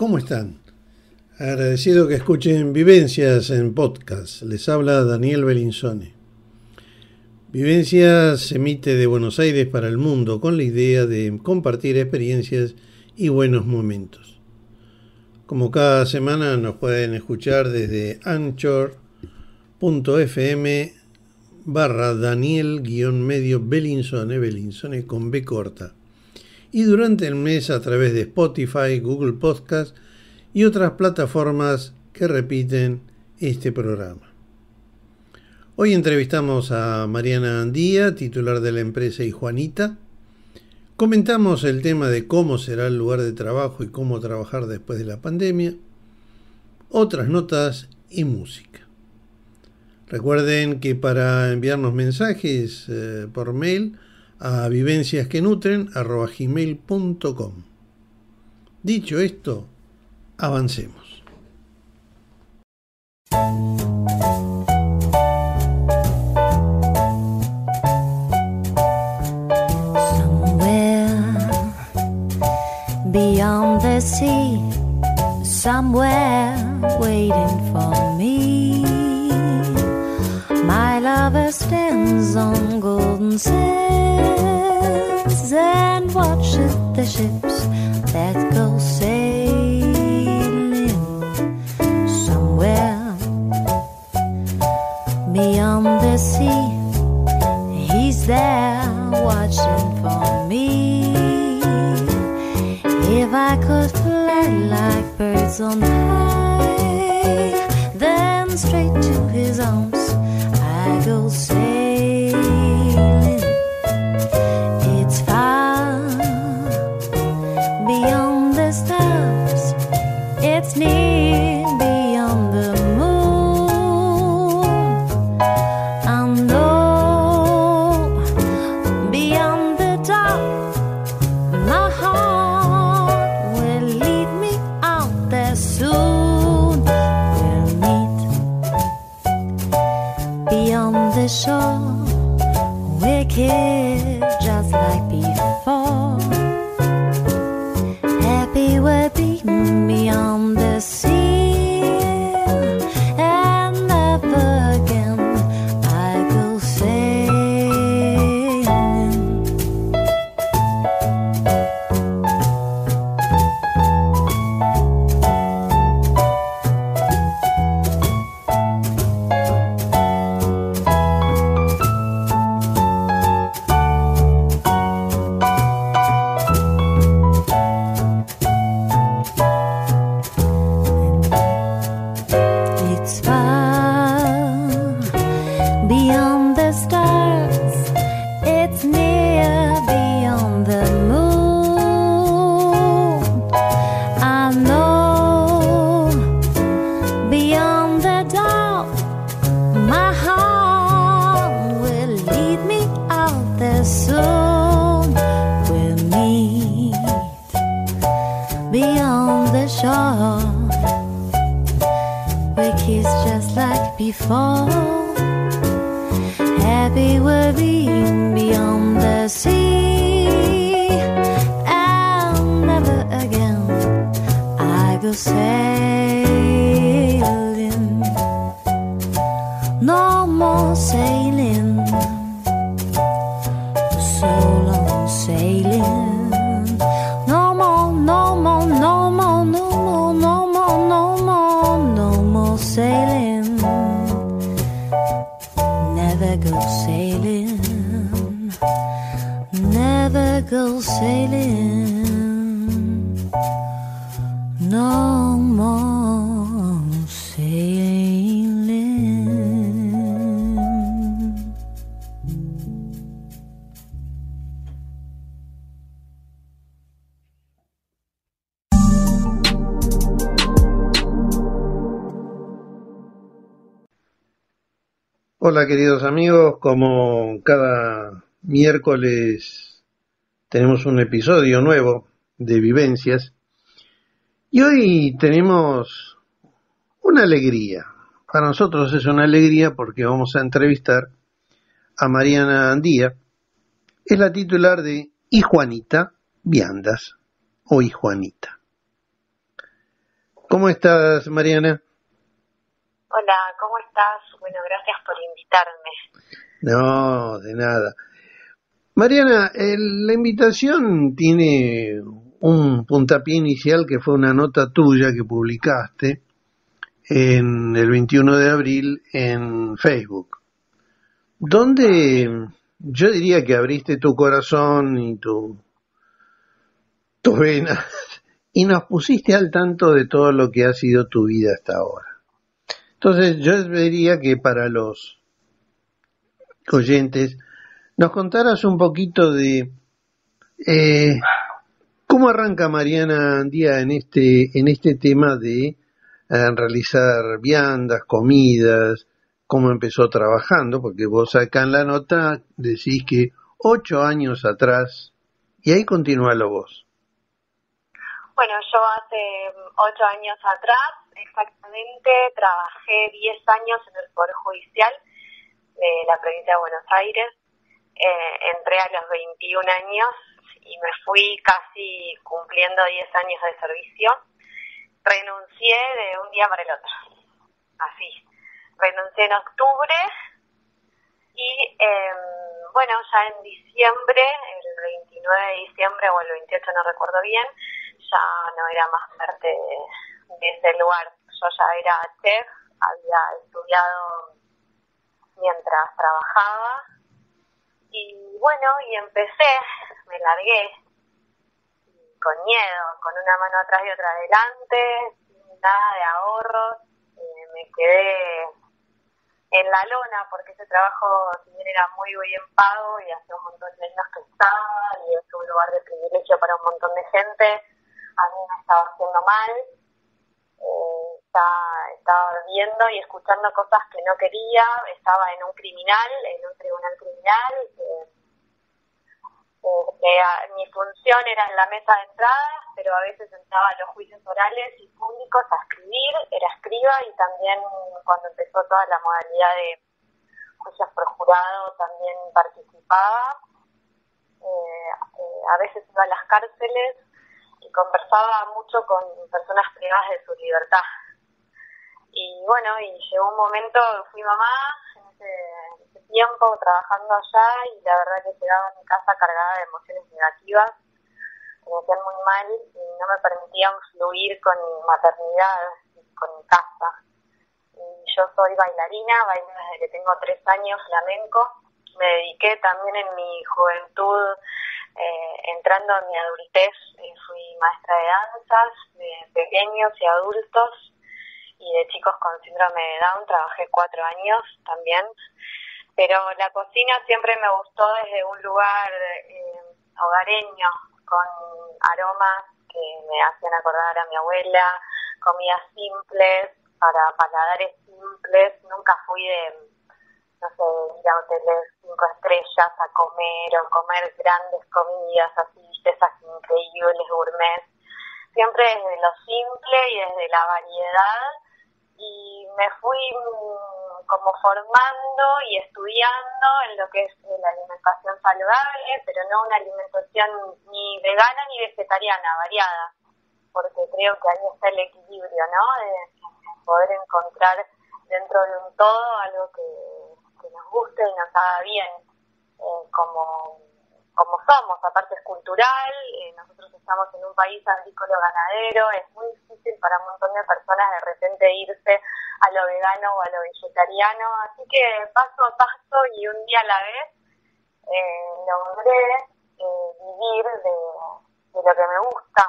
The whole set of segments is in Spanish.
¿cómo están? Agradecido que escuchen Vivencias en podcast. Les habla Daniel Belinzone. Vivencias se emite de Buenos Aires para el mundo con la idea de compartir experiencias y buenos momentos. Como cada semana nos pueden escuchar desde anchor.fm barra Daniel-medio Belinzone, Belinzone con B corta y durante el mes a través de Spotify, Google Podcast y otras plataformas que repiten este programa. Hoy entrevistamos a Mariana Andía, titular de la empresa y Juanita. Comentamos el tema de cómo será el lugar de trabajo y cómo trabajar después de la pandemia. Otras notas y música. Recuerden que para enviarnos mensajes eh, por mail a vivenciasquenutren.com. Dicho esto, avancemos. beyond the sea, somewhere waiting for me. My lover stands on sands and watches the ships that go sailing somewhere beyond the sea. He's there watching for me. If I could fly like birds on high, Never go sailing. Never go sailing. Hola queridos amigos, como cada miércoles tenemos un episodio nuevo de Vivencias y hoy tenemos una alegría. Para nosotros es una alegría porque vamos a entrevistar a Mariana Andía, es la titular de Y Juanita Viandas o Y Juanita. ¿Cómo estás, Mariana? Hola, ¿cómo estás? Bueno, gracias por invitarme. No, de nada. Mariana, el- la invitación tiene un puntapié inicial que fue una nota tuya que publicaste en el 21 de abril en Facebook, donde yo diría que abriste tu corazón y tu, tus venas y nos pusiste al tanto de todo lo que ha sido tu vida hasta ahora. Entonces yo diría que para los oyentes nos contaras un poquito de eh, cómo arranca Mariana Andía en este en este tema de eh, realizar viandas, comidas, cómo empezó trabajando, porque vos acá en la nota decís que ocho años atrás y ahí continúa lo vos. Bueno, yo hace mm, ocho años atrás, exactamente, trabajé 10 años en el Poder Judicial de la provincia de Buenos Aires. Eh, entré a los 21 años y me fui casi cumpliendo 10 años de servicio. Renuncié de un día para el otro. Así. Renuncié en octubre y eh, bueno, ya en diciembre, el 29 de diciembre o el 28 no recuerdo bien, ya no era más parte de, ese lugar. Yo ya era chef, había estudiado mientras trabajaba y bueno, y empecé, me largué con miedo, con una mano atrás y otra adelante, sin nada de ahorros, me quedé en la lona porque ese trabajo si bien era muy bien pago y hace un montón de años que estaba y es un lugar de privilegio para un montón de gente, a mí me estaba haciendo mal, eh, estaba, viendo y escuchando cosas que no quería, estaba en un criminal, en un tribunal criminal, mi función era en la mesa de entradas, pero a veces entraba a los juicios orales y públicos a escribir, era escriba y también cuando empezó toda la modalidad de juicios por jurado también participaba. Eh, eh, a veces iba a las cárceles y conversaba mucho con personas privadas de su libertad. Y bueno, y llegó un momento, fui mamá en ese, tiempo trabajando allá y la verdad que llegaba a mi casa cargada de emociones negativas me hacían muy mal y no me permitían fluir con mi maternidad con mi casa. Y yo soy bailarina, bailo desde que tengo tres años flamenco. Me dediqué también en mi juventud, eh, entrando en mi adultez, eh, fui maestra de danzas de pequeños y adultos y de chicos con síndrome de Down, trabajé cuatro años también. Pero la cocina siempre me gustó desde un lugar eh, hogareño, con aromas que me hacían acordar a mi abuela, comidas simples, para paladares simples. Nunca fui de, no sé, ir a hoteles cinco estrellas a comer o comer grandes comidas así, esas increíbles gourmet. Siempre desde lo simple y desde la variedad y me fui mm, como formando y estudiando en lo que es la alimentación saludable, pero no una alimentación ni vegana ni vegetariana, variada, porque creo que ahí está el equilibrio, ¿no? De poder encontrar dentro de un todo algo que, que nos guste y nos haga bien, eh, como como somos, aparte es cultural, eh, nosotros estamos en un país agrícola ganadero, es muy difícil para un montón de personas de repente irse a lo vegano o a lo vegetariano, así que paso a paso y un día a la vez eh, logré vivir de, lo que me gusta,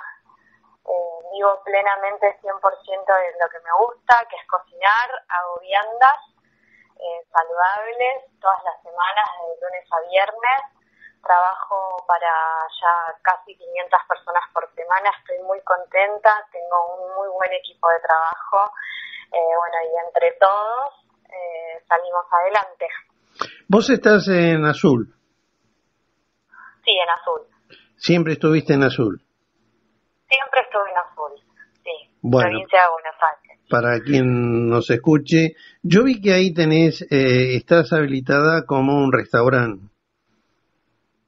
vivo plenamente 100% de lo que me gusta, que es cocinar, hago viandas eh, saludables todas las semanas, de lunes a viernes, trabajo para ya casi 500 personas por semana, estoy muy contenta, tengo un muy buen equipo de trabajo, eh, bueno, y entre todos eh, salimos adelante. Vos estás en azul, Sí, en azul. siempre estuviste en azul. Siempre estuve en azul, sí, Bueno. provincia de Buenos Aires. Para quien nos escuche, yo vi que ahí tenés, eh, estás habilitada como un restaurante,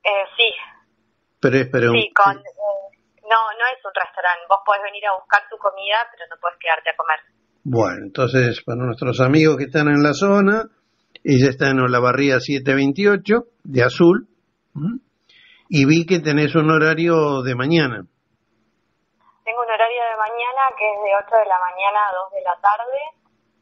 Eh, sí, pero es un... sí, con... eh, no, no es un restaurante. Vos podés venir a buscar tu comida, pero no puedes quedarte a comer. Bueno, entonces para nuestros amigos que están en la zona, ella está en Olavarría 728 de azul y vi que tenés un horario de mañana. Tengo un horario de mañana que es de 8 de la mañana a 2 de la tarde,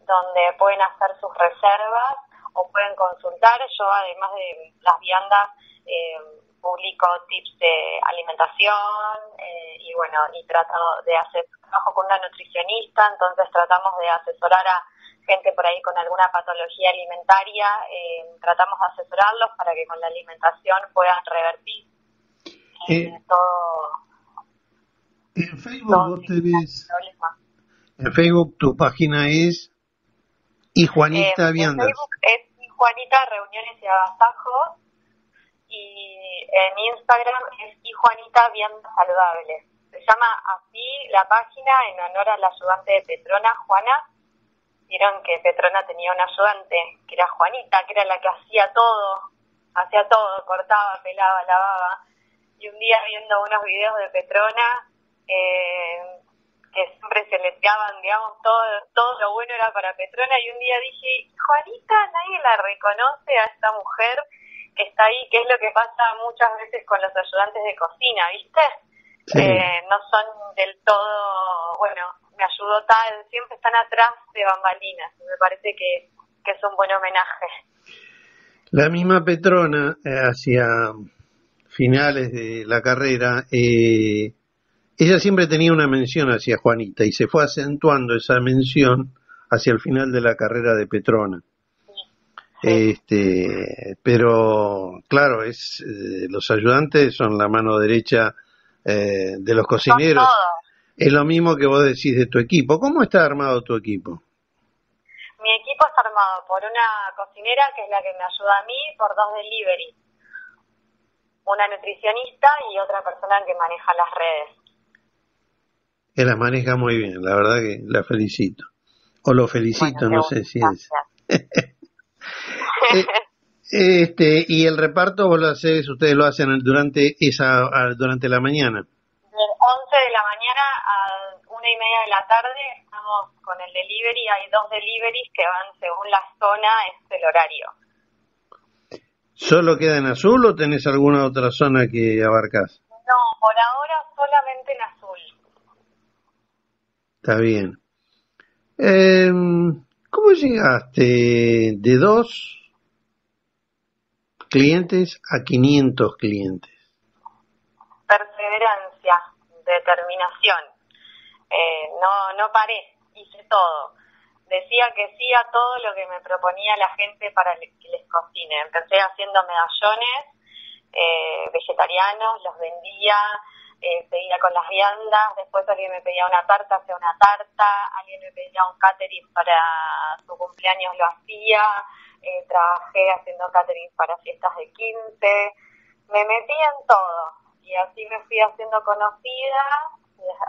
donde pueden hacer sus reservas o pueden consultar. Yo además de las viandas eh, publico tips de alimentación eh, y bueno, y trato de hacer trabajo con una nutricionista, entonces tratamos de asesorar a gente por ahí con alguna patología alimentaria, eh, tratamos de asesorarlos para que con la alimentación puedan revertir eh, todo. En Facebook vos tenés, en Facebook tu página es y Juanita Eh, Viandas. En Facebook es Juanita Reuniones y Agasajos y en Instagram es y Juanita Viandas Saludables. Se llama así la página en honor al ayudante de Petrona, Juana. Vieron que Petrona tenía una ayudante que era Juanita, que era la que hacía todo, hacía todo, cortaba, pelaba, lavaba. Y un día viendo unos videos de Petrona, eh, que siempre se le tiraban, digamos, todo, todo lo bueno era para Petrona y un día dije, Juanita, nadie la reconoce a esta mujer que está ahí, que es lo que pasa muchas veces con los ayudantes de cocina, ¿viste? Sí. Eh, no son del todo, bueno, me ayudó tal, siempre están atrás de bambalinas, me parece que, que es un buen homenaje. La misma Petrona, eh, hacia finales de la carrera, eh, ella siempre tenía una mención hacia Juanita y se fue acentuando esa mención hacia el final de la carrera de Petrona. Este, pero claro, es eh, los ayudantes son la mano derecha eh, de los cocineros. Es lo mismo que vos decís de tu equipo. ¿Cómo está armado tu equipo? Mi equipo está armado por una cocinera, que es la que me ayuda a mí, por dos delivery. Una nutricionista y otra persona que maneja las redes. Que la maneja muy bien, la verdad que la felicito. O lo felicito, Bueno, no sé si es. Eh, Este, y el reparto vos lo hacés, ustedes lo hacen durante esa durante la mañana. De 11 de la mañana a una y media de la tarde estamos con el delivery. Hay dos deliveries que van según la zona, es el horario. ¿Solo queda en azul o tenés alguna otra zona que abarcás? No, por ahora solamente en azul. Está bien. Eh, ¿Cómo llegaste de dos clientes a 500 clientes? Perseverancia, determinación. Eh, no, no paré, hice todo. Decía que sí a todo lo que me proponía la gente para que les cocine. Empecé haciendo medallones eh, vegetarianos, los vendía, eh, seguía con las viandas, después alguien me pedía una tarta, hacía una tarta, alguien me pedía un catering para su cumpleaños, lo hacía, eh, trabajé haciendo catering para fiestas de 15, me metí en todo y así me fui haciendo conocida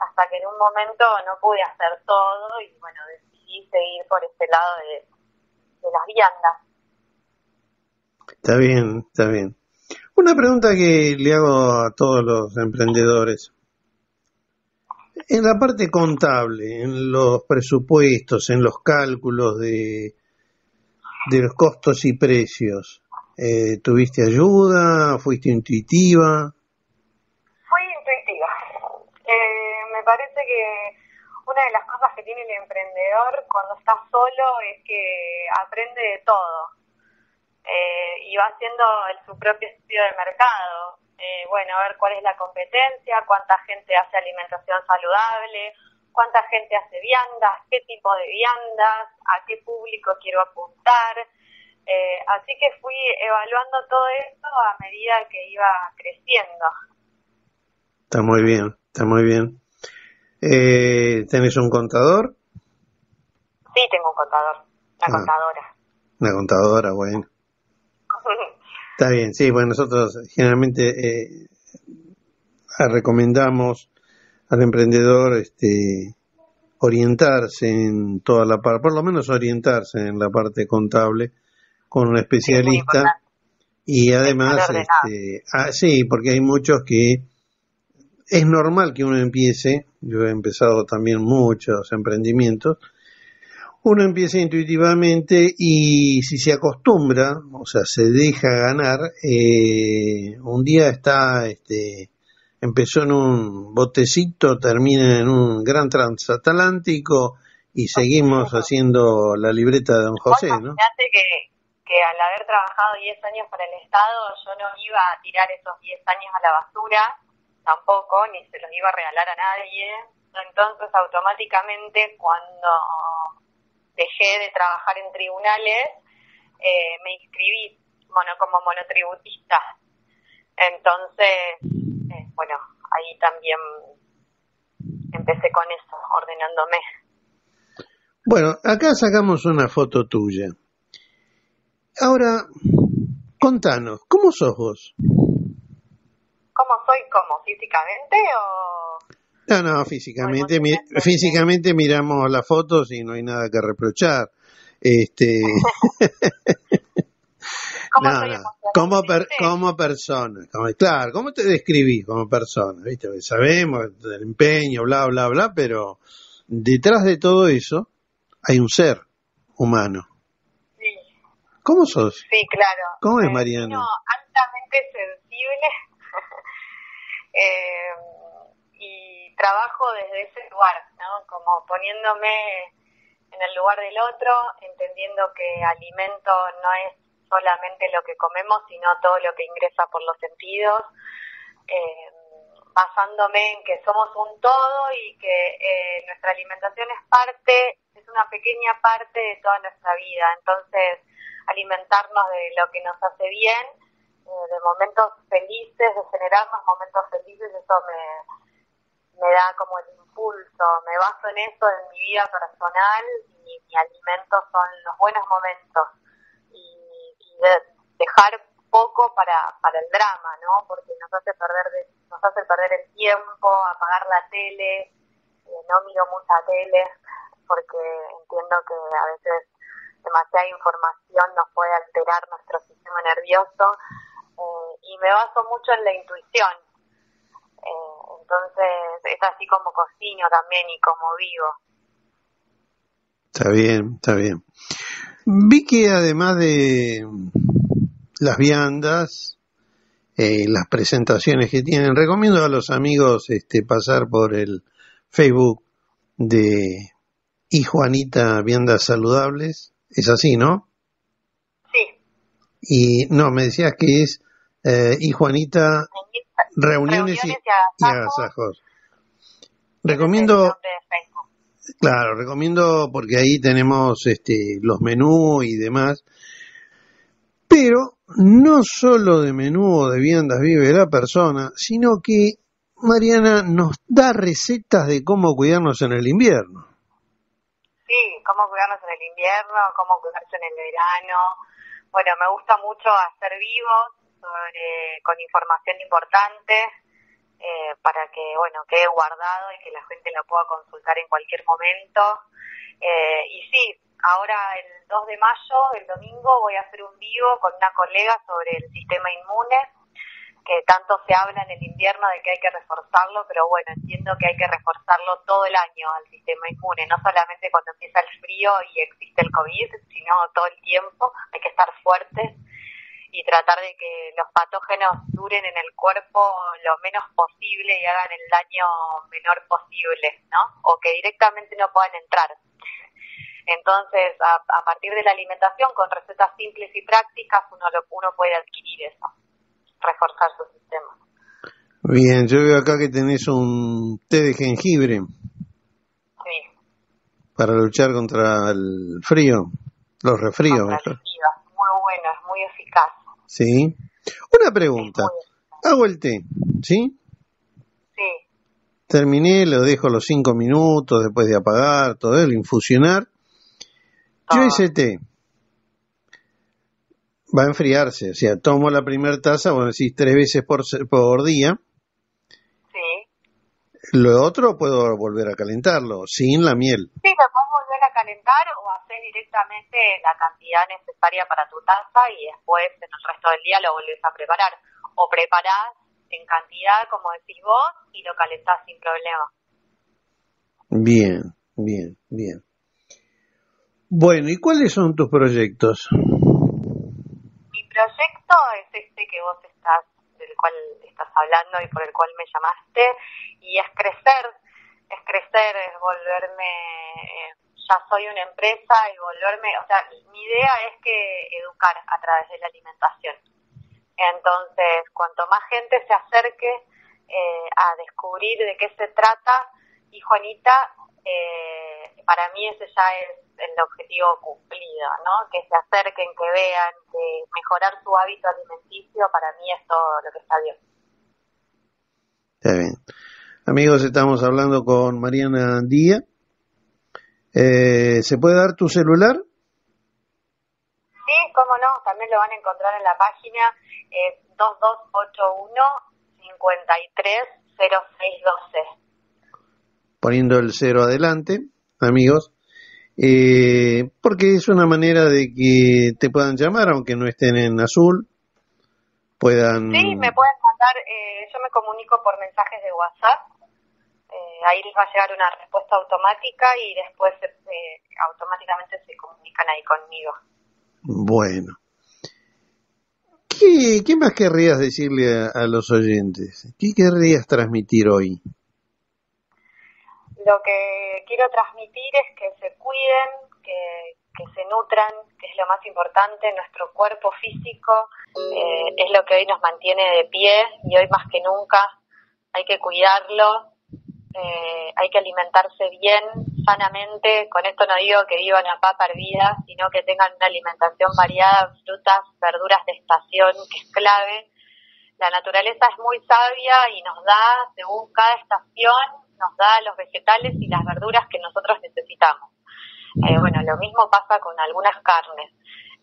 hasta que en un momento no pude hacer todo y bueno, decidí seguir por este lado de, de las viandas. Está bien, está bien. Una pregunta que le hago a todos los emprendedores. En la parte contable, en los presupuestos, en los cálculos de, de los costos y precios, eh, ¿tuviste ayuda? ¿Fuiste intuitiva? Fui intuitiva. Eh, me parece que una de las cosas que tiene el emprendedor cuando está solo es que aprende de todo eh, y va haciendo el, su propio estudio de mercado. Eh, bueno, a ver cuál es la competencia, cuánta gente hace alimentación saludable, cuánta gente hace viandas, qué tipo de viandas, a qué público quiero apuntar. Eh, así que fui evaluando todo esto a medida que iba creciendo. Está muy bien, está muy bien. Eh, ¿Tenés un contador? Sí, tengo un contador, una Ah. contadora. Una contadora, bueno. Está bien, sí, bueno, nosotros generalmente eh, recomendamos al emprendedor este, orientarse en toda la parte, por lo menos orientarse en la parte contable con un especialista y además, este, ah, sí, porque hay muchos que es normal que uno empiece, yo he empezado también muchos emprendimientos, uno empieza intuitivamente y si se acostumbra, o sea, se deja ganar, eh, un día está, este, empezó en un botecito, termina en un gran transatlántico y seguimos haciendo la libreta de Don José, ¿no? Imagínate que, que al haber trabajado 10 años para el Estado, yo no iba a tirar esos 10 años a la basura, tampoco, ni se los iba a regalar a nadie. Entonces, automáticamente, cuando dejé de trabajar en tribunales, eh, me inscribí mono, como monotributista. Entonces, eh, bueno, ahí también empecé con eso, ordenándome. Bueno, acá sacamos una foto tuya. Ahora, contanos, ¿cómo sos vos? ¿Cómo soy? ¿Cómo? ¿Físicamente o...? No, no, físicamente, mi- físicamente miramos las fotos y no hay nada que reprochar. Este, ¿Cómo no, no, como, per- como persona, como- claro, ¿cómo te describís como persona? ¿Viste? Sabemos el empeño, bla, bla, bla, pero detrás de todo eso hay un ser humano. Sí, ¿Cómo sos? sí, claro. ¿Cómo es Me Mariana? altamente sensible eh, y trabajo desde ese lugar, ¿no? Como poniéndome en el lugar del otro, entendiendo que alimento no es solamente lo que comemos, sino todo lo que ingresa por los sentidos, eh, basándome en que somos un todo y que eh, nuestra alimentación es parte, es una pequeña parte de toda nuestra vida. Entonces, alimentarnos de lo que nos hace bien, eh, de momentos felices, de generarnos momentos felices, eso me, me da como el impulso, me baso en eso en mi vida personal y mi alimento son los buenos momentos y, de- dejar poco para, para el drama, ¿no? Porque nos hace perder de- nos hace perder el tiempo, apagar la tele, eh, no miro mucha tele porque entiendo que a veces demasiada información nos puede alterar nuestro sistema nervioso eh, y me baso mucho en la intuición. Eh, entonces es así como cocino también y como vivo. Está bien, está bien. Vi que además de las viandas, eh, las presentaciones que tienen, recomiendo a los amigos este, pasar por el Facebook de y Juanita Viandas Saludables. Es así, ¿no? Sí, Y no, me decías que es eh, y Juanita Reuniones, y, Reuniones y y agasajos. Agasajos. ese es el Recomiendo. Claro, recomiendo porque ahí tenemos este, los menús y demás. Pero no solo de menú o de viandas vive la persona, sino que Mariana nos da recetas de cómo cuidarnos en el invierno. Sí, cómo cuidarnos en el invierno, cómo cuidarse en el verano. Bueno, me gusta mucho hacer vivos sobre, con información importante eh, para que, bueno, quede guardado y que la gente lo pueda consultar en cualquier momento. Eh, y sí, ahora el 2 de mayo, el domingo, voy a hacer un vivo con una colega sobre el sistema inmune que tanto se habla en el invierno de que hay que reforzarlo, pero bueno, entiendo que hay que reforzarlo todo el año al sistema inmune, no solamente cuando empieza el frío y existe el COVID, sino todo el tiempo, hay que estar fuertes y tratar de que los patógenos duren en el cuerpo lo menos posible y hagan el daño menor posible, ¿no? O que directamente no puedan entrar. Entonces, a, a partir de la alimentación, con recetas simples y prácticas, uno, lo, uno puede adquirir eso reforzar su sistema. Bien, yo veo acá que tenés un té de jengibre Sí, para luchar contra el frío, los resfríos. contra el frío. muy bueno, es muy eficaz. Sí. Una pregunta. Hago el té, ¿sí? Sí, Terminé, lo dejo los cinco minutos después de apagar, todo el infusionar. Yo Todo. ese té va a enfriarse, o sea, tomo la primera taza, bueno, decís tres veces por, por día. sí. Lo otro puedo volver a calentarlo, sin la miel. Sí, lo calentar o hacer directamente la cantidad necesaria para tu taza y después en el resto del día lo volvés a preparar. O preparás en cantidad, como decís vos, y lo calentás sin problema. Bien, bien, bien. Bueno, ¿y cuáles son tus proyectos? Mi proyecto es este que vos estás, del cual estás hablando y por el cual me llamaste, y es crecer, es crecer, es volverme, ya soy una empresa y volverme, o sea, mi idea es que educar a través de la alimentación. Entonces, cuanto más gente se acerque eh, a descubrir de qué se trata, y Juanita, eh, para mí ese ya es el objetivo cumplido, ¿no? Que se acerquen, que vean, que mejorar su hábito alimenticio, para mí es todo lo que está bien. Está bien. Amigos, estamos hablando con Mariana Díaz. Eh, ¿Se puede dar tu celular? Sí, cómo no, también lo van a encontrar en la página eh, 2281 530612 poniendo el cero adelante, amigos, eh, porque es una manera de que te puedan llamar, aunque no estén en azul, puedan... Sí, me pueden mandar, eh, yo me comunico por mensajes de WhatsApp, ahí les va a llegar una respuesta automática y después automáticamente se comunican ahí conmigo. Bueno. ¿Qué, qué más querrías decirle a los oyentes? ¿Qué querrías transmitir hoy? lo que quiero transmitir es que se cuiden, que, se nutran, que es lo más importante, nuestro cuerpo físico eh, es lo que hoy nos mantiene de pie y hoy más que nunca hay que cuidarlo, eh, hay que alimentarse bien, sanamente, con esto no digo que vivan a papa hervida, sino que tengan una alimentación variada, frutas, verduras de estación, que es clave. La naturaleza es muy sabia y nos da, según cada estación, nos da los vegetales y las verduras que nosotros necesitamos. Eh, bueno, lo mismo pasa con algunas carnes.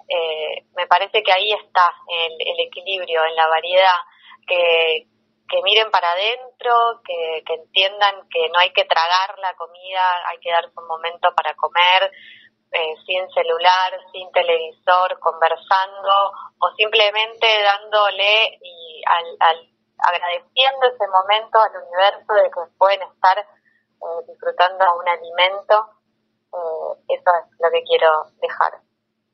Eh, me parece que ahí está el, equilibrio en la variedad, que, miren para adentro, que, entiendan que no hay que tragar la comida, hay que darse un momento para comer, eh, sin celular, sin televisor, conversando o simplemente dándole y al agradeciendo ese momento al universo de que pueden estar eh, disfrutando un alimento. Eh, eso es lo que quiero dejar,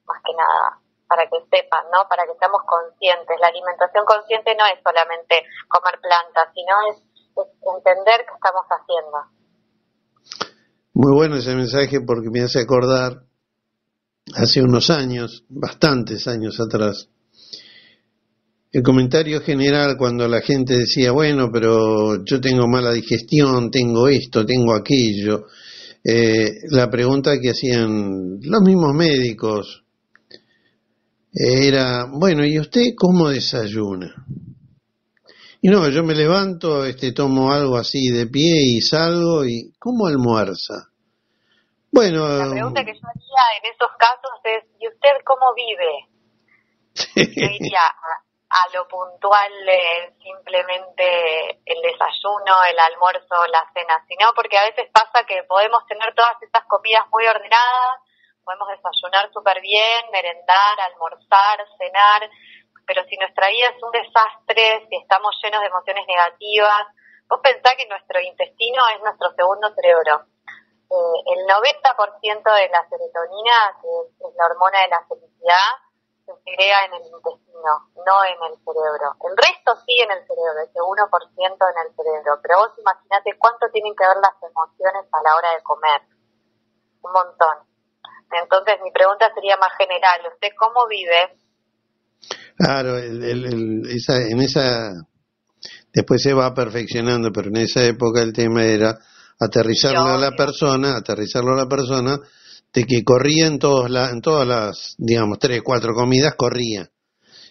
más que nada, para que sepan, ¿no? Para que estemos conscientes. La alimentación consciente no es solamente comer plantas, sino es, entender qué estamos haciendo. Muy bueno ese mensaje porque me hace acordar hace unos años, bastantes años atrás, el comentario general cuando la gente decía, bueno, pero yo tengo mala digestión, tengo esto, tengo aquello, eh, la pregunta que hacían los mismos médicos era, bueno, ¿y usted cómo desayuna? Y no, yo me levanto, este, tomo algo así de pie y salgo y ¿cómo almuerza? Bueno, la pregunta que yo haría en esos casos es, ¿y usted cómo vive? Yo diría, a lo puntual simplemente el desayuno, el almuerzo, la cena, sino porque a veces pasa que podemos tener todas estas comidas muy ordenadas, podemos desayunar súper bien, merendar, almorzar, cenar, pero si nuestra vida es un desastre, si estamos llenos de emociones negativas, vos pensás que nuestro intestino es nuestro segundo cerebro. Eh, el 90% de la serotonina, que es la hormona de la felicidad, se segrega en el intestino, no en el cerebro. El resto sí en el cerebro, ese 1% en el cerebro. Pero vos imaginate cuánto tienen que ver las emociones a la hora de comer. Un montón. Entonces mi pregunta sería más general. ¿Usted cómo vive? Claro, esa, en esa... Después se va perfeccionando, pero en esa época el tema era aterrizarlo a la persona, aterrizarlo a la persona de que corría en, todos la, en todas las, digamos, tres, cuatro comidas, corría.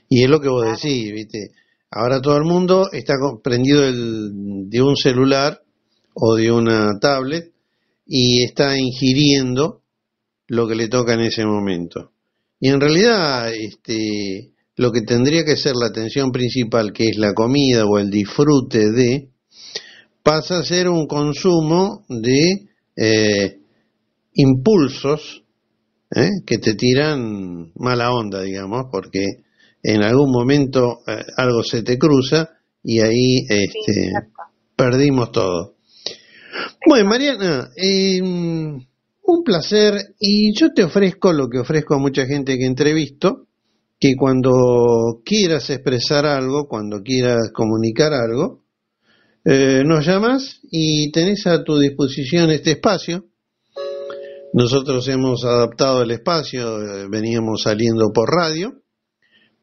Y es lo que vos decís, ¿viste? Ahora todo el mundo está prendido de un celular o de una tablet y está ingiriendo lo que le toca en ese momento. Y en realidad, este, lo que tendría que ser la atención principal, que es la comida o el disfrute de, pasa a ser un consumo de eh, impulsos ¿eh? que te tiran mala onda, digamos, porque en algún momento eh, algo se te cruza y ahí este, perdimos todo. Bueno, Mariana, eh, un placer y yo te ofrezco lo que ofrezco a mucha gente que entrevisto, que cuando quieras expresar algo, cuando quieras comunicar algo, eh, nos llamas y tenés a tu disposición este espacio. Nosotros hemos adaptado el espacio, eh, veníamos saliendo por radio,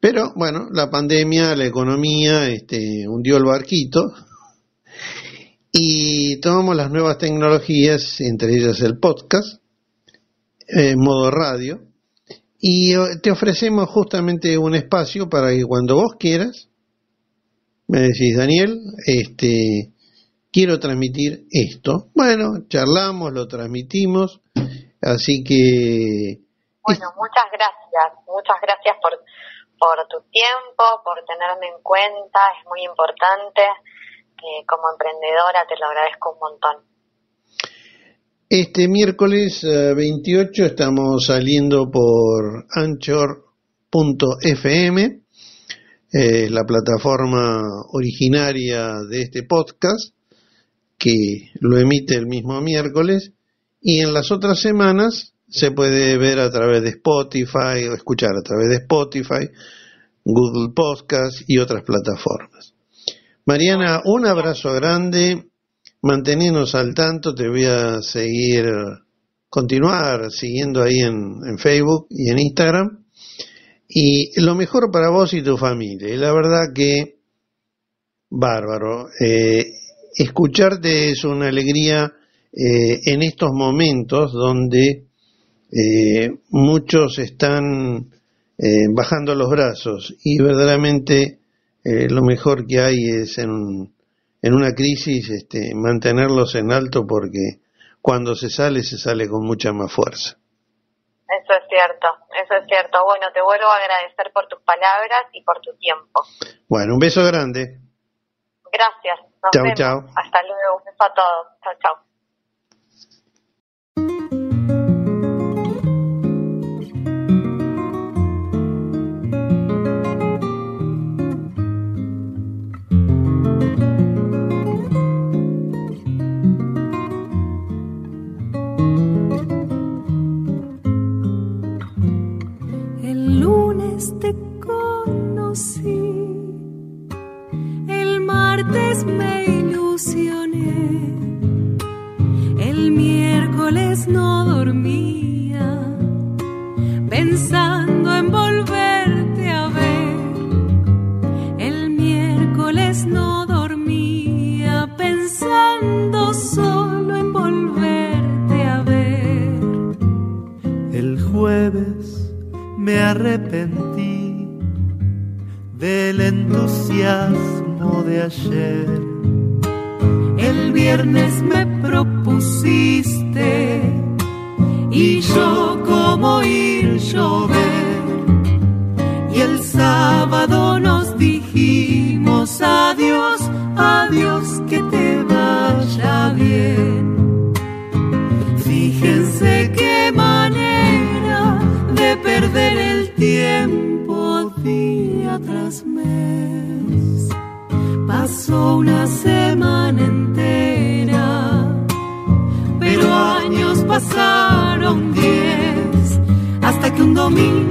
pero bueno, la pandemia, la economía, este, hundió el barquito y tomamos las nuevas tecnologías, entre ellas el podcast, en modo radio, y eh, te ofrecemos justamente un espacio para que cuando vos quieras, me decís, Daniel, este, quiero transmitir esto. Bueno, charlamos, lo transmitimos, así que... Bueno, muchas gracias, muchas gracias por, por tu tiempo, por tenerme en cuenta, es muy importante como emprendedora te lo agradezco un montón. Este miércoles 28 eh, estamos saliendo por anchor.fm, eh, la plataforma originaria de este podcast, que lo emite el mismo miércoles, y en las otras semanas se puede ver a través de Spotify o escuchar a través de Spotify, Google Podcast y otras plataformas. Mariana, un abrazo grande, mantenernos al tanto, te voy a seguir, continuar siguiendo ahí en, Facebook y en Instagram. Y lo mejor para vos y tu familia. Y la verdad que, bárbaro, eh, escucharte es una alegría eh, en estos momentos donde eh, muchos están bajando los brazos y verdaderamente eh, lo mejor que hay es en, en una crisis este, mantenerlos en alto porque cuando se sale, se sale con mucha más fuerza. Eso es cierto, eso es cierto. Bueno, te vuelvo a agradecer por tus palabras y por tu tiempo. Bueno, un beso grande. Gracias. chao, chao. Hasta luego. Un beso a todos. Chao, chao. lunes te conocí, el martes me ilusioné. ayer. El viernes me domingo.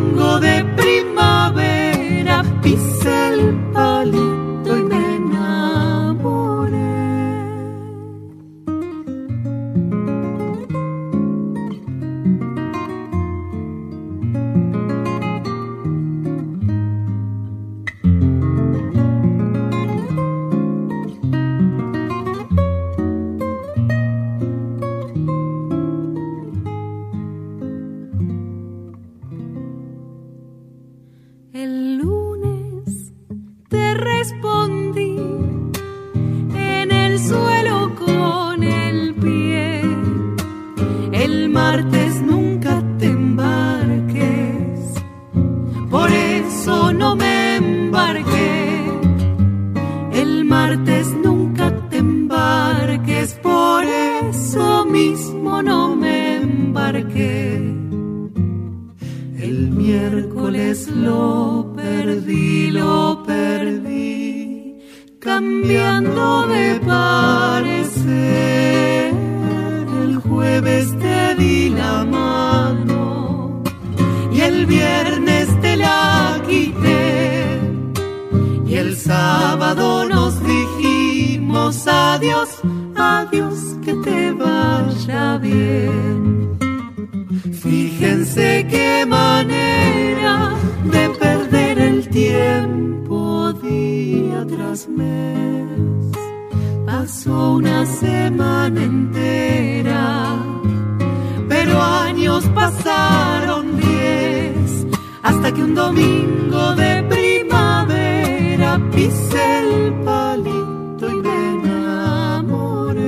Pero años pasaron diez, hasta que un domingo de primavera pisé el palito y me enamoré.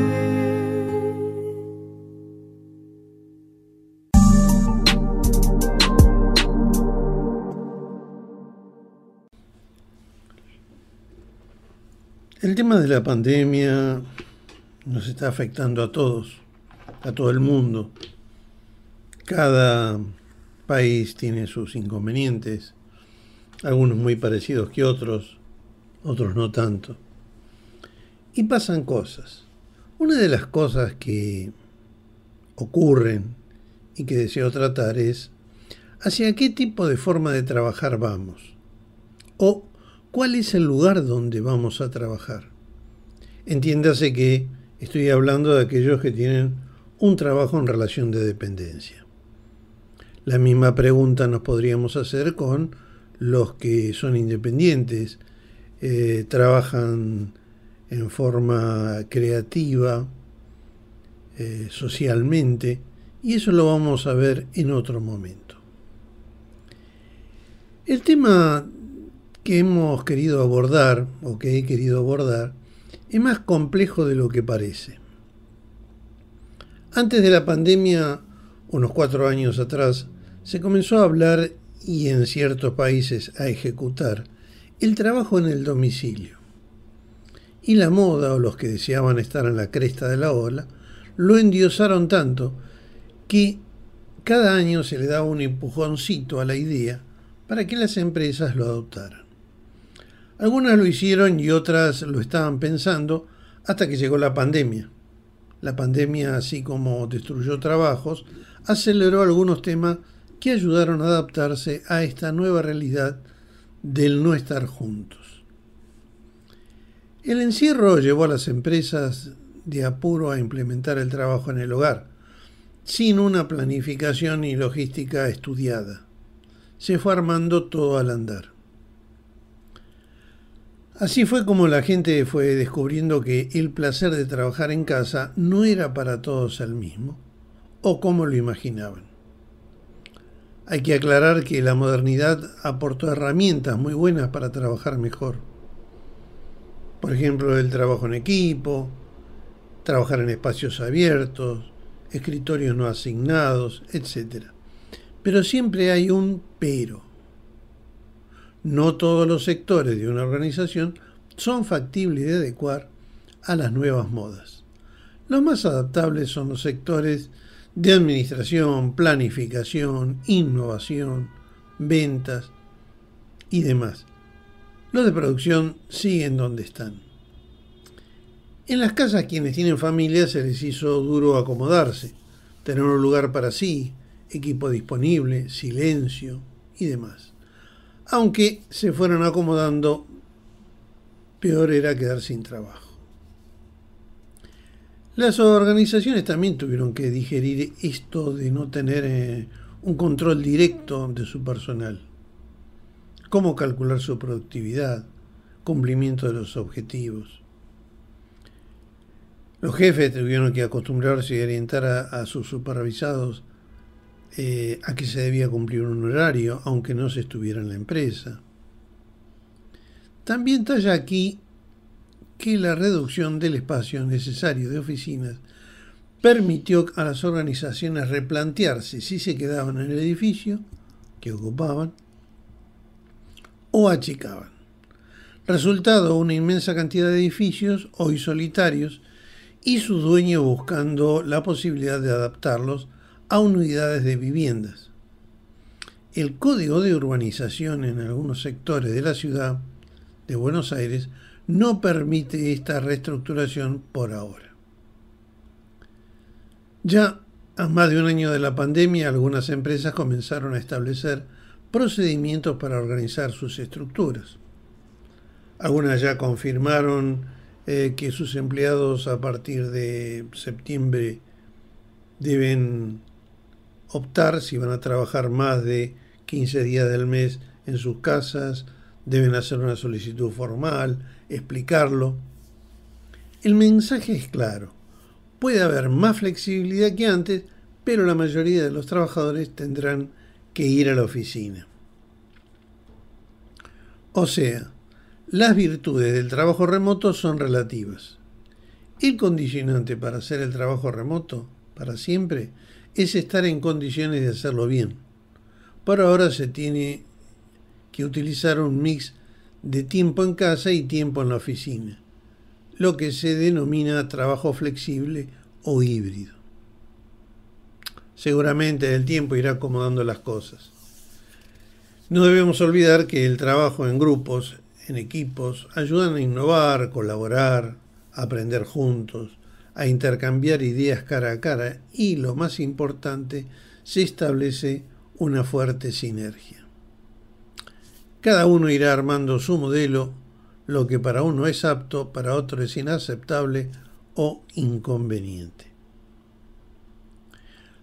El tema de la pandemia nos está afectando a todos, a todo el mundo. Cada país tiene sus inconvenientes, algunos muy parecidos que otros, otros no tanto. Y pasan cosas. Una de las cosas que ocurren y que deseo tratar es hacia qué tipo de forma de trabajar vamos o cuál es el lugar donde vamos a trabajar. Entiéndase que estoy hablando de aquellos que tienen un trabajo en relación de dependencia. La misma pregunta nos podríamos hacer con los que son independientes, eh, trabajan en forma creativa, eh, socialmente, y eso lo vamos a ver en otro momento. El tema que hemos querido abordar, o que he querido abordar, es más complejo de lo que parece. Antes de la pandemia, unos cuatro años atrás, se comenzó a hablar y en ciertos países a ejecutar el trabajo en el domicilio. Y la moda o los que deseaban estar en la cresta de la ola lo endiosaron tanto que cada año se le daba un empujoncito a la idea para que las empresas lo adoptaran. Algunas lo hicieron y otras lo estaban pensando hasta que llegó la pandemia. La pandemia, así como destruyó trabajos, aceleró algunos temas que ayudaron a adaptarse a esta nueva realidad del no estar juntos. El encierro llevó a las empresas de apuro a implementar el trabajo en el hogar, sin una planificación y logística estudiada. Se fue armando todo al andar. Así fue como la gente fue descubriendo que el placer de trabajar en casa no era para todos el mismo, o como lo imaginaban. Hay que aclarar que la modernidad aportó herramientas muy buenas para trabajar mejor. Por ejemplo, el trabajo en equipo, trabajar en espacios abiertos, escritorios no asignados, etc. Pero siempre hay un pero. No todos los sectores de una organización son factibles de adecuar a las nuevas modas. Los más adaptables son los sectores de administración, planificación, innovación, ventas y demás. Los de producción siguen donde están. En las casas quienes tienen familia se les hizo duro acomodarse, tener un lugar para sí, equipo disponible, silencio y demás aunque se fueron acomodando, peor era quedar sin trabajo. Las organizaciones también tuvieron que digerir esto de no tener eh, un control directo de su personal. Cómo calcular su productividad, cumplimiento de los objetivos. Los jefes tuvieron que acostumbrarse y orientar a, a sus supervisados eh, a que se debía cumplir un horario, aunque no se estuviera en la empresa. También talla aquí que la reducción del espacio necesario de oficinas permitió a las organizaciones replantearse si se quedaban en el edificio que ocupaban o achicaban. Resultado, una inmensa cantidad de edificios, hoy solitarios, y su dueño buscando la posibilidad de adaptarlos a unidades de viviendas. El código de urbanización en algunos sectores de la ciudad de Buenos Aires no permite esta reestructuración por ahora. Ya a más de un año de la pandemia, algunas empresas comenzaron a establecer procedimientos para organizar sus estructuras. Algunas ya confirmaron eh, que sus empleados a partir de septiembre deben optar si van a trabajar más de 15 días del mes en sus casas, deben hacer una solicitud formal, explicarlo. El mensaje es claro. Puede haber más flexibilidad que antes, pero la mayoría de los trabajadores tendrán que ir a la oficina. O sea, las virtudes del trabajo remoto son relativas. El condicionante para hacer el trabajo remoto, para siempre, es estar en condiciones de hacerlo bien. Por ahora se tiene que utilizar un mix de tiempo en casa y tiempo en la oficina, lo que se denomina trabajo flexible o híbrido. Seguramente el tiempo irá acomodando las cosas. No debemos olvidar que el trabajo en grupos, en equipos, ayudan a innovar, colaborar, aprender juntos, a intercambiar ideas cara a cara y, lo más importante, se establece una fuerte sinergia. Cada uno irá armando su modelo, lo que para uno es apto, para otro es inaceptable o inconveniente.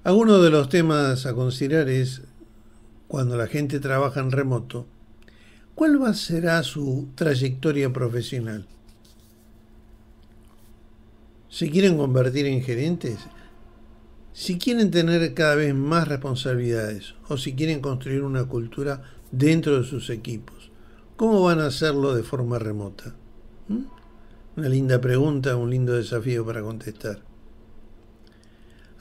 Algunos de los temas a considerar es, cuando la gente trabaja en remoto, ¿cuál será su trayectoria profesional? ¿Se quieren convertir en gerentes? Si quieren tener cada vez más responsabilidades o si quieren construir una cultura dentro de sus equipos, ¿cómo van a hacerlo de forma remota? ¿Mm? Una linda pregunta, un lindo desafío para contestar.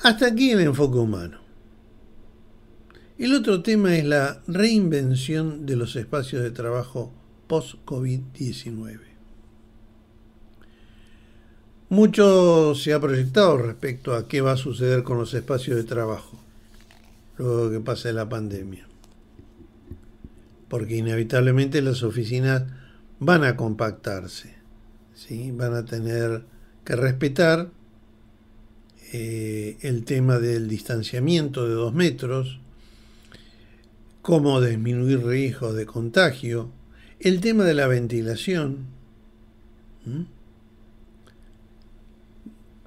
Hasta aquí el enfoque humano. El otro tema es la reinvención de los espacios de trabajo post-COVID-19. Mucho se ha proyectado respecto a qué va a suceder con los espacios de trabajo luego que pase la pandemia. Porque inevitablemente las oficinas van a compactarse, ¿sí? van a tener que respetar eh, el tema del distanciamiento de dos metros, cómo disminuir riesgos de contagio, el tema de la ventilación.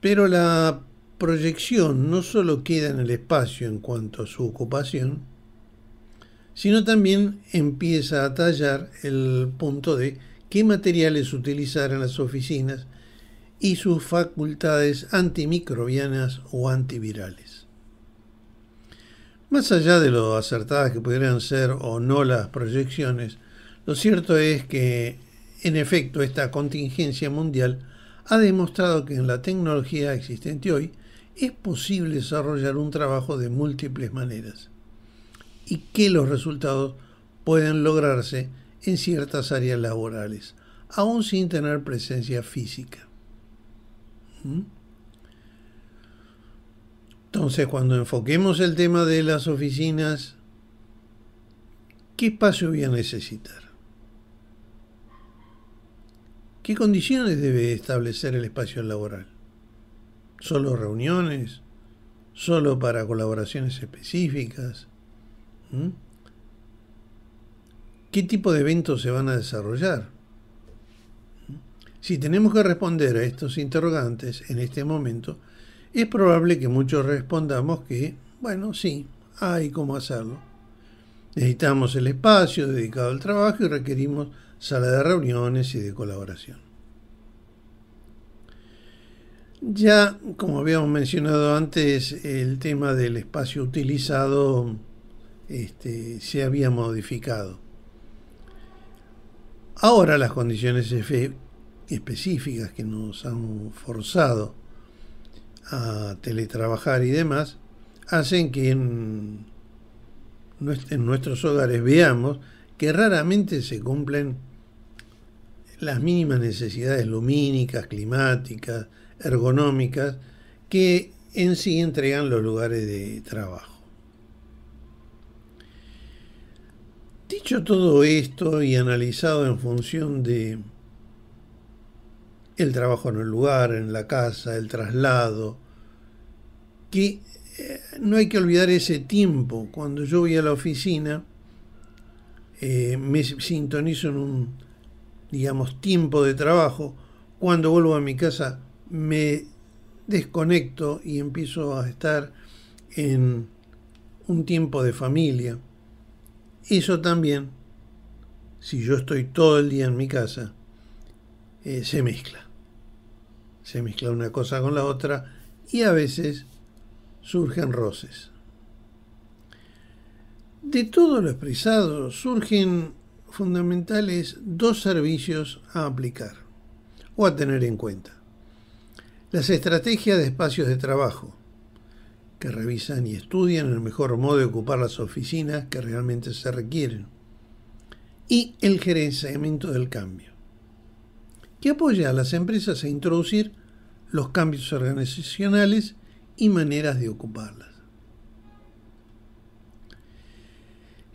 Pero la proyección no solo queda en el espacio en cuanto a su ocupación, sino también empieza a tallar el punto de qué materiales utilizar en las oficinas y sus facultades antimicrobianas o antivirales. Más allá de lo acertadas que pudieran ser o no las proyecciones, lo cierto es que, en efecto, esta contingencia mundial ha demostrado que en la tecnología existente hoy es posible desarrollar un trabajo de múltiples maneras y que los resultados pueden lograrse en ciertas áreas laborales, aún sin tener presencia física. ¿Mm? Entonces, cuando enfoquemos el tema de las oficinas, ¿qué espacio voy a necesitar? ¿Qué condiciones debe establecer el espacio laboral? ¿Solo reuniones? ¿Solo para colaboraciones específicas? ¿Mm? ¿Qué tipo de eventos se van a desarrollar? ¿Mm? Si tenemos que responder a estos interrogantes en este momento, es probable que muchos respondamos que, bueno, sí, hay cómo hacerlo. Necesitamos el espacio dedicado al trabajo y requerimos sala de reuniones y de colaboración. Ya, como habíamos mencionado antes, el tema del espacio utilizado este, se había modificado. Ahora las condiciones específicas que nos han forzado a teletrabajar y demás hacen que en, en nuestros hogares veamos que raramente se cumplen las mínimas necesidades lumínicas, climáticas, ergonómicas, que en sí entregan los lugares de trabajo. Dicho todo esto y analizado en función de el trabajo en el lugar, en la casa, el traslado, que eh, no hay que olvidar ese tiempo. Cuando yo voy a la oficina, eh, me sintonizo en un, digamos, tiempo de trabajo. Cuando vuelvo a mi casa, me desconecto y empiezo a estar en un tiempo de familia. Eso también, si yo estoy todo el día en mi casa, eh, se mezcla. Se mezcla una cosa con la otra y a veces surgen roces. De todo lo expresado surgen fundamentales dos servicios a aplicar o a tener en cuenta. Las estrategias de espacios de trabajo, que revisan y estudian el mejor modo de ocupar las oficinas que realmente se requieren. Y el gerenciamiento del cambio, que apoya a las empresas a introducir los cambios organizacionales y maneras de ocuparlas.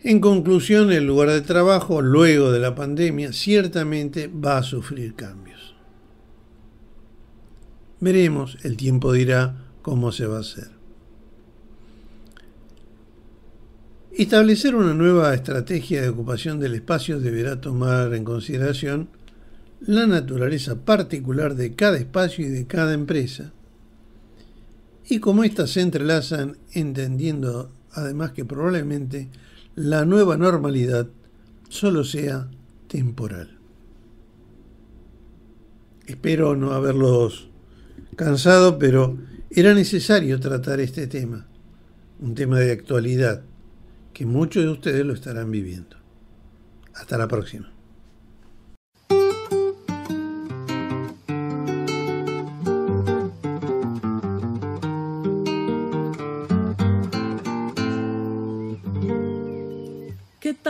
En conclusión, el lugar de trabajo, luego de la pandemia, ciertamente va a sufrir cambios. Veremos, el tiempo dirá cómo se va a hacer. Establecer una nueva estrategia de ocupación del espacio deberá tomar en consideración la naturaleza particular de cada espacio y de cada empresa, y cómo éstas se entrelazan, entendiendo además que probablemente la nueva normalidad solo sea temporal. Espero no haberlos cansado, pero era necesario tratar este tema, un tema de actualidad que muchos de ustedes lo estarán viviendo. Hasta la próxima.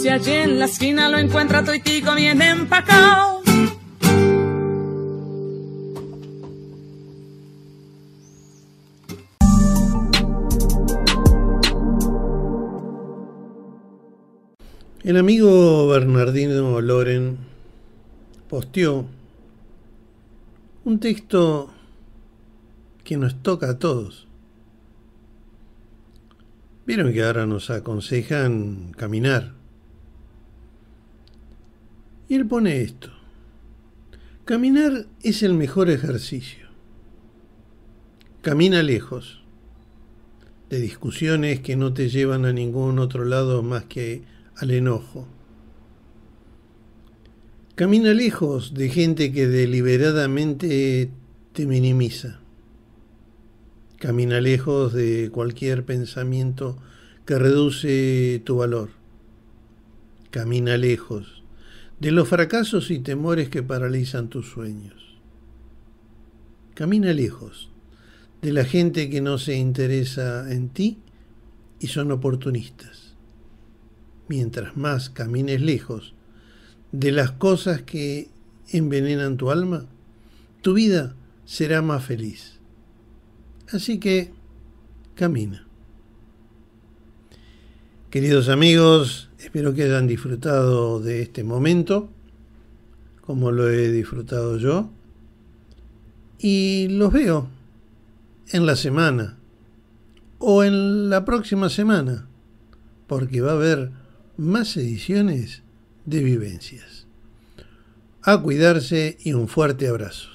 Si allí en la esquina lo encuentra toitico bien empacado. El amigo Bernardino Loren posteó un texto que nos toca a todos. Vieron que ahora nos aconsejan caminar y él pone esto. Caminar es el mejor ejercicio. Camina lejos de discusiones que no te llevan a ningún otro lado más que al enojo. Camina lejos de gente que deliberadamente te minimiza. Camina lejos de cualquier pensamiento que reduce tu valor. Camina lejos de los fracasos y temores que paralizan tus sueños. Camina lejos de la gente que no se interesa en ti y son oportunistas. Mientras más camines lejos de las cosas que envenenan tu alma, tu vida será más feliz. Así que camina. Queridos amigos, espero que hayan disfrutado de este momento, como lo he disfrutado yo, y los veo en la semana o en la próxima semana, porque va a haber más ediciones de vivencias. A cuidarse y un fuerte abrazo.